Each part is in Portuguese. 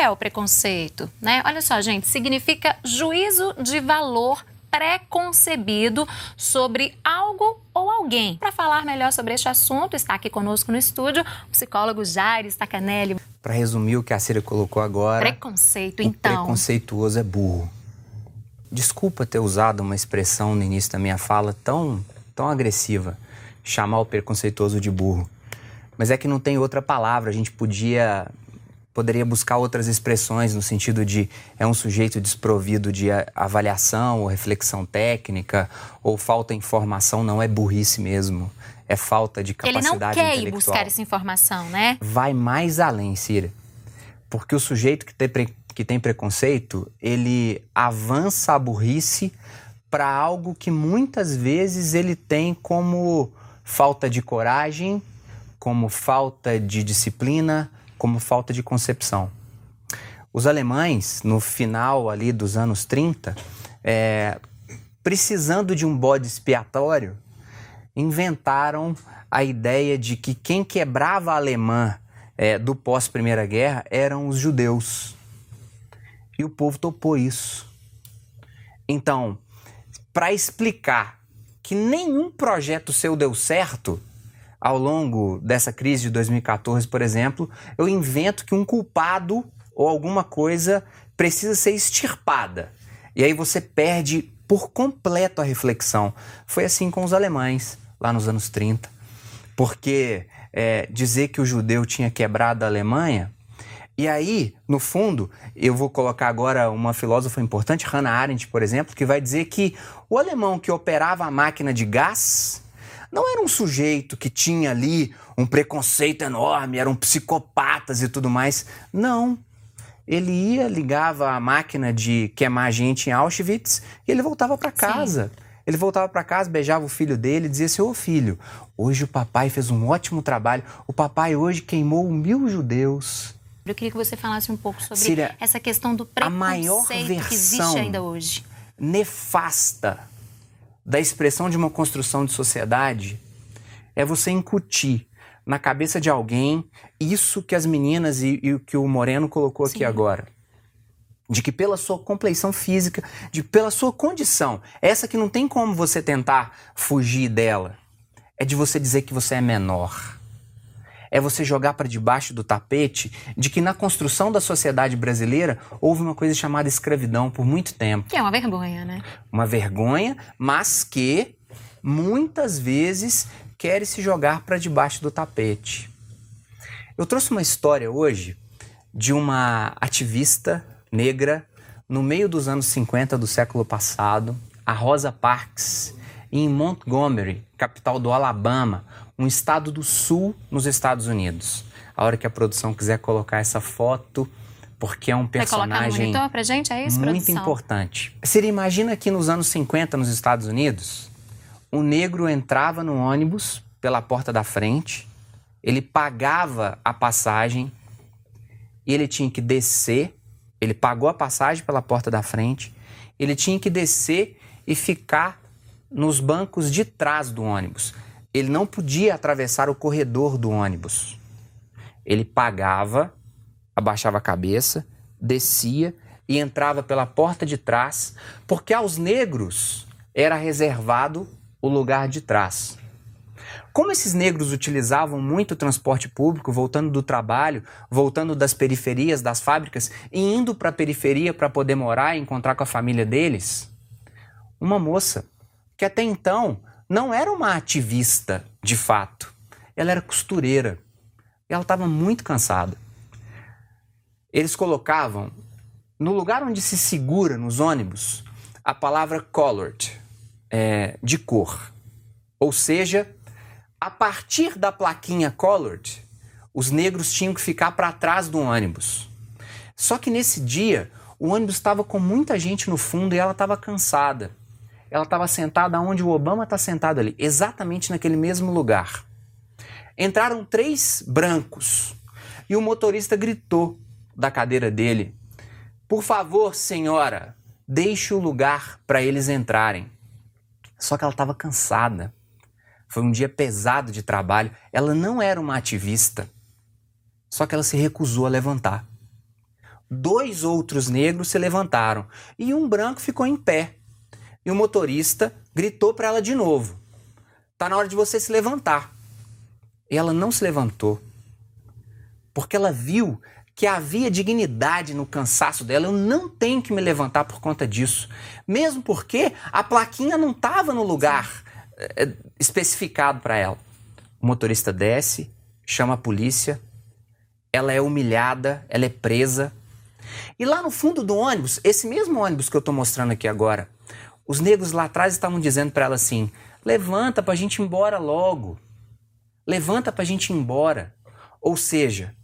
é o preconceito? Né? Olha só, gente, significa juízo de valor preconcebido sobre algo ou alguém. Para falar melhor sobre este assunto, está aqui conosco no estúdio o psicólogo Jair Stacanelli. Para resumir o que a Cira colocou agora, preconceito, então. Preconceituoso é burro. Desculpa ter usado uma expressão no início da minha fala tão, tão agressiva, chamar o preconceituoso de burro. Mas é que não tem outra palavra. A gente podia poderia buscar outras expressões no sentido de é um sujeito desprovido de avaliação ou reflexão técnica ou falta informação, não é burrice mesmo. É falta de capacidade Ele não quer ir buscar essa informação, né? Vai mais além, Cira. Porque o sujeito que tem, que tem preconceito, ele avança a burrice para algo que muitas vezes ele tem como falta de coragem, como falta de disciplina, como falta de concepção. Os alemães, no final ali dos anos 30, é, precisando de um bode expiatório, inventaram a ideia de que quem quebrava a alemã é, do pós-Primeira Guerra eram os judeus. E o povo topou isso. Então, para explicar que nenhum projeto seu deu certo, ao longo dessa crise de 2014, por exemplo, eu invento que um culpado ou alguma coisa precisa ser extirpada. E aí você perde por completo a reflexão. Foi assim com os alemães, lá nos anos 30. Porque é, dizer que o judeu tinha quebrado a Alemanha. E aí, no fundo, eu vou colocar agora uma filósofa importante, Hannah Arendt, por exemplo, que vai dizer que o alemão que operava a máquina de gás não era um sujeito que tinha ali um preconceito enorme, eram psicopatas e tudo mais. Não. Ele ia, ligava a máquina de queimar gente em Auschwitz e ele voltava para casa. Sim. Ele voltava para casa, beijava o filho dele e dizia assim: Ô filho, hoje o papai fez um ótimo trabalho. O papai hoje queimou mil judeus. Eu queria que você falasse um pouco sobre Síria, essa questão do preconceito a maior versão que existe ainda hoje. Nefasta da expressão de uma construção de sociedade é você incutir na cabeça de alguém isso que as meninas e, e o que o Moreno colocou Sim. aqui agora. De que pela sua compleição física, de pela sua condição, essa que não tem como você tentar fugir dela, é de você dizer que você é menor é você jogar para debaixo do tapete de que na construção da sociedade brasileira houve uma coisa chamada escravidão por muito tempo. Que é uma vergonha, né? Uma vergonha, mas que muitas vezes quer se jogar para debaixo do tapete. Eu trouxe uma história hoje de uma ativista negra no meio dos anos 50 do século passado, a Rosa Parks, em Montgomery, capital do Alabama, um estado do sul nos Estados Unidos. A hora que a produção quiser colocar essa foto, porque é um personagem pra gente? É isso, muito produção? importante. Você imagina que nos anos 50 nos Estados Unidos, um negro entrava no ônibus pela porta da frente, ele pagava a passagem e ele tinha que descer, ele pagou a passagem pela porta da frente, ele tinha que descer e ficar nos bancos de trás do ônibus ele não podia atravessar o corredor do ônibus. Ele pagava, abaixava a cabeça, descia e entrava pela porta de trás, porque aos negros era reservado o lugar de trás. Como esses negros utilizavam muito o transporte público, voltando do trabalho, voltando das periferias, das fábricas e indo para a periferia para poder morar e encontrar com a família deles, uma moça que até então não era uma ativista de fato. Ela era costureira. Ela estava muito cansada. Eles colocavam no lugar onde se segura nos ônibus a palavra colored, é, de cor. Ou seja, a partir da plaquinha colored, os negros tinham que ficar para trás do ônibus. Só que nesse dia, o ônibus estava com muita gente no fundo e ela estava cansada ela estava sentada onde o Obama está sentado ali, exatamente naquele mesmo lugar. Entraram três brancos e o motorista gritou da cadeira dele: Por favor, senhora, deixe o lugar para eles entrarem. Só que ela estava cansada. Foi um dia pesado de trabalho. Ela não era uma ativista. Só que ela se recusou a levantar. dois outros negros se levantaram e um branco ficou em pé. E o motorista gritou para ela de novo: Tá na hora de você se levantar. E ela não se levantou. Porque ela viu que havia dignidade no cansaço dela. Eu não tenho que me levantar por conta disso. Mesmo porque a plaquinha não estava no lugar é, especificado para ela. O motorista desce, chama a polícia, ela é humilhada, ela é presa. E lá no fundo do ônibus, esse mesmo ônibus que eu estou mostrando aqui agora, os negros lá atrás estavam dizendo para ela assim: levanta para a gente ir embora logo. Levanta para a gente ir embora. Ou seja,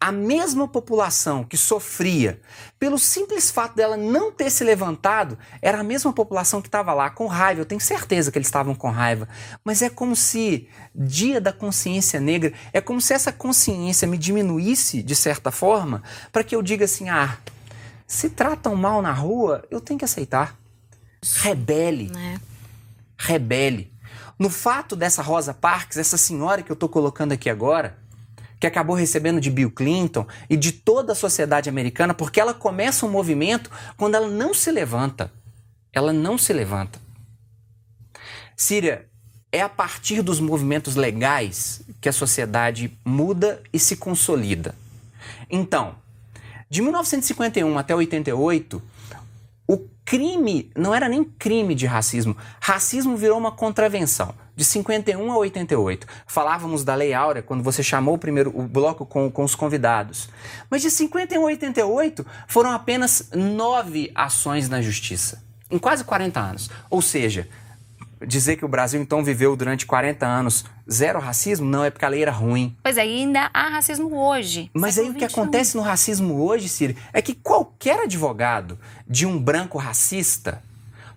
a mesma população que sofria pelo simples fato dela não ter se levantado era a mesma população que estava lá com raiva. Eu tenho certeza que eles estavam com raiva. Mas é como se, dia da consciência negra, é como se essa consciência me diminuísse de certa forma para que eu diga assim: ah, se tratam mal na rua, eu tenho que aceitar. Rebele. É. Rebele. No fato dessa Rosa Parks, essa senhora que eu estou colocando aqui agora, que acabou recebendo de Bill Clinton e de toda a sociedade americana, porque ela começa um movimento quando ela não se levanta. Ela não se levanta. Síria, é a partir dos movimentos legais que a sociedade muda e se consolida. Então, de 1951 até 88, o crime não era nem crime de racismo. Racismo virou uma contravenção de 51 a 88. Falávamos da Lei Áurea quando você chamou o primeiro o bloco com, com os convidados. Mas de 51 a 88 foram apenas nove ações na justiça, em quase 40 anos. Ou seja, dizer que o Brasil então viveu durante 40 anos zero racismo, não é porque a lei era ruim. Pois é, ainda há racismo hoje. Mas aí o que acontece no racismo hoje, Ciro, é que qualquer advogado de um branco racista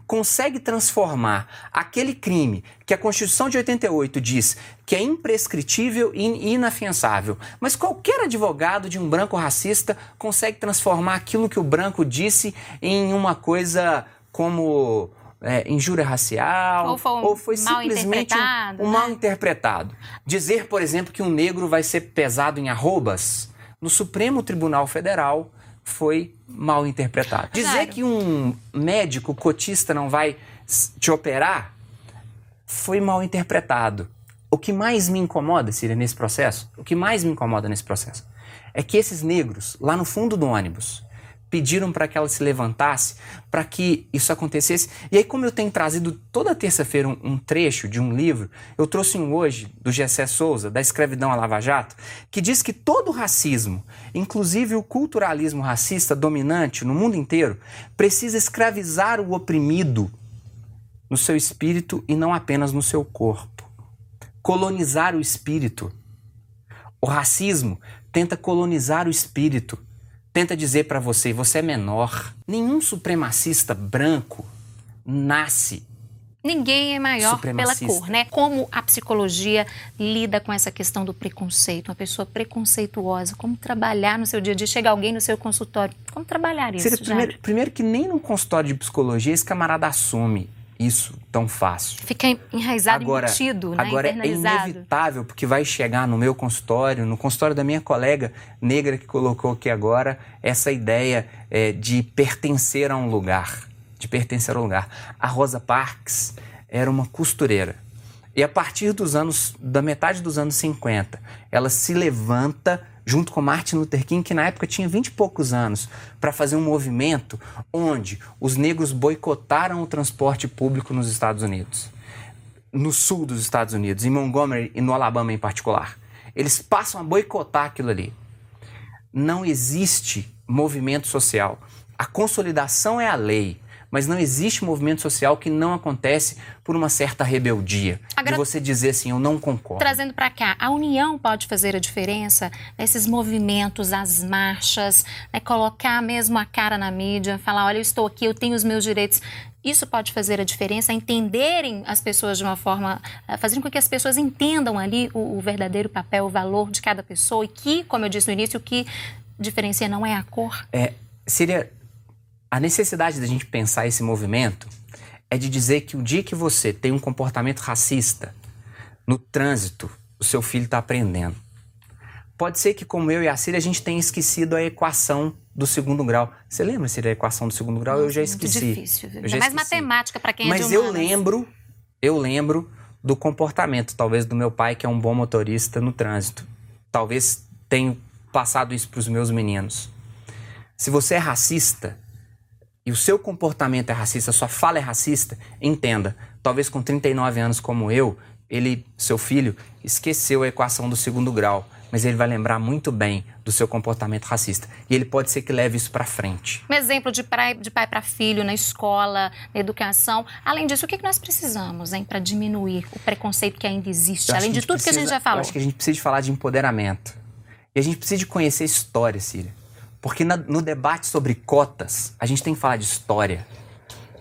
consegue transformar aquele crime que a Constituição de 88 diz que é imprescritível e inafiançável, mas qualquer advogado de um branco racista consegue transformar aquilo que o branco disse em uma coisa como é, injúria racial, ou foi, um ou foi simplesmente um, um né? mal interpretado. Dizer, por exemplo, que um negro vai ser pesado em arrobas, no Supremo Tribunal Federal foi mal interpretado. Dizer claro. que um médico cotista não vai te operar foi mal interpretado. O que mais me incomoda, Síria, nesse processo, o que mais me incomoda nesse processo, é que esses negros, lá no fundo do ônibus, pediram para que ela se levantasse para que isso acontecesse. E aí, como eu tenho trazido toda terça-feira um, um, trecho de um livro, eu trouxe um hoje do Gessé Souza, da Escravidão a Lava Jato, que diz que todo racismo, inclusive o culturalismo racista dominante no mundo inteiro, precisa escravizar o oprimido no seu espírito e não apenas no seu corpo. Colonizar o espírito. O racismo tenta colonizar o espírito tenta dizer para você, você é menor. Nenhum supremacista branco nasce Ninguém é maior pela cor, né? Como a psicologia lida com essa questão do preconceito, uma pessoa preconceituosa, como trabalhar no seu dia a dia, chega alguém no seu consultório, como trabalhar isso? Primeiro, primeiro, que nem num consultório de psicologia esse camarada assume isso tão fácil. Fica enraizado, agora, embutido, né? Agora é inevitável, porque vai chegar no meu consultório, no consultório da minha colega negra que colocou aqui agora, essa ideia é, de pertencer a um lugar. De pertencer a um lugar. A Rosa Parks era uma costureira. E a partir dos anos, da metade dos anos 50, ela se levanta junto com Martin Luther King, que na época tinha 20 e poucos anos, para fazer um movimento onde os negros boicotaram o transporte público nos Estados Unidos, no sul dos Estados Unidos, em Montgomery e no Alabama em particular. Eles passam a boicotar aquilo ali. Não existe movimento social. A consolidação é a lei. Mas não existe movimento social que não acontece por uma certa rebeldia. Agora, de você dizer assim, eu não concordo. Trazendo para cá, a união pode fazer a diferença nesses movimentos, as marchas, né, colocar mesmo a cara na mídia, falar, olha, eu estou aqui, eu tenho os meus direitos. Isso pode fazer a diferença, entenderem as pessoas de uma forma, eh, fazendo com que as pessoas entendam ali o, o verdadeiro papel, o valor de cada pessoa e que, como eu disse no início, o que diferencia não é a cor. É, seria a necessidade da gente pensar esse movimento é de dizer que o dia que você tem um comportamento racista no trânsito, o seu filho está aprendendo. Pode ser que, como eu e a Cília, a gente tenha esquecido a equação do segundo grau. Você lembra, Cília, a equação do segundo grau? Nossa, eu já muito esqueci. difícil, viu? Eu já Ainda mais esqueci. matemática para quem é Mas de eu humanas. lembro, eu lembro do comportamento, talvez, do meu pai, que é um bom motorista no trânsito. Talvez tenha passado isso para os meus meninos. Se você é racista e o seu comportamento é racista, a sua fala é racista, entenda. Talvez com 39 anos como eu, ele, seu filho, esqueceu a equação do segundo grau, mas ele vai lembrar muito bem do seu comportamento racista. E ele pode ser que leve isso para frente. Um exemplo de pai, de pai para filho na escola, na educação. Além disso, o que que nós precisamos hein, para diminuir o preconceito que ainda existe? Eu Além de tudo que a gente precisa- já falou. Eu acho que a gente precisa de falar de empoderamento. E a gente precisa de conhecer história, Cília. Porque na- no debate sobre cotas, a gente tem que falar de história.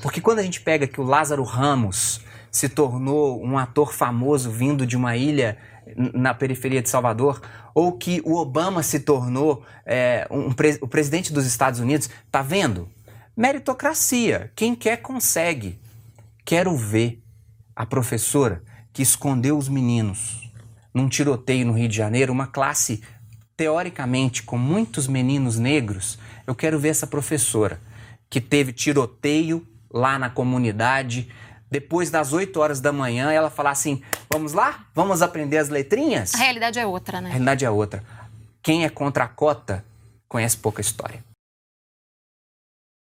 Porque quando a gente pega que o Lázaro Ramos se tornou um ator famoso vindo de uma ilha na periferia de Salvador, ou que o Obama se tornou é, um pre- o presidente dos Estados Unidos, tá vendo? Meritocracia. Quem quer consegue. Quero ver a professora que escondeu os meninos num tiroteio no Rio de Janeiro, uma classe teoricamente com muitos meninos negros. Eu quero ver essa professora que teve tiroteio lá na comunidade. Depois das 8 horas da manhã, ela falar assim: vamos lá? Vamos aprender as letrinhas? A realidade é outra, A né? realidade é outra. Quem é contra a cota conhece pouca história.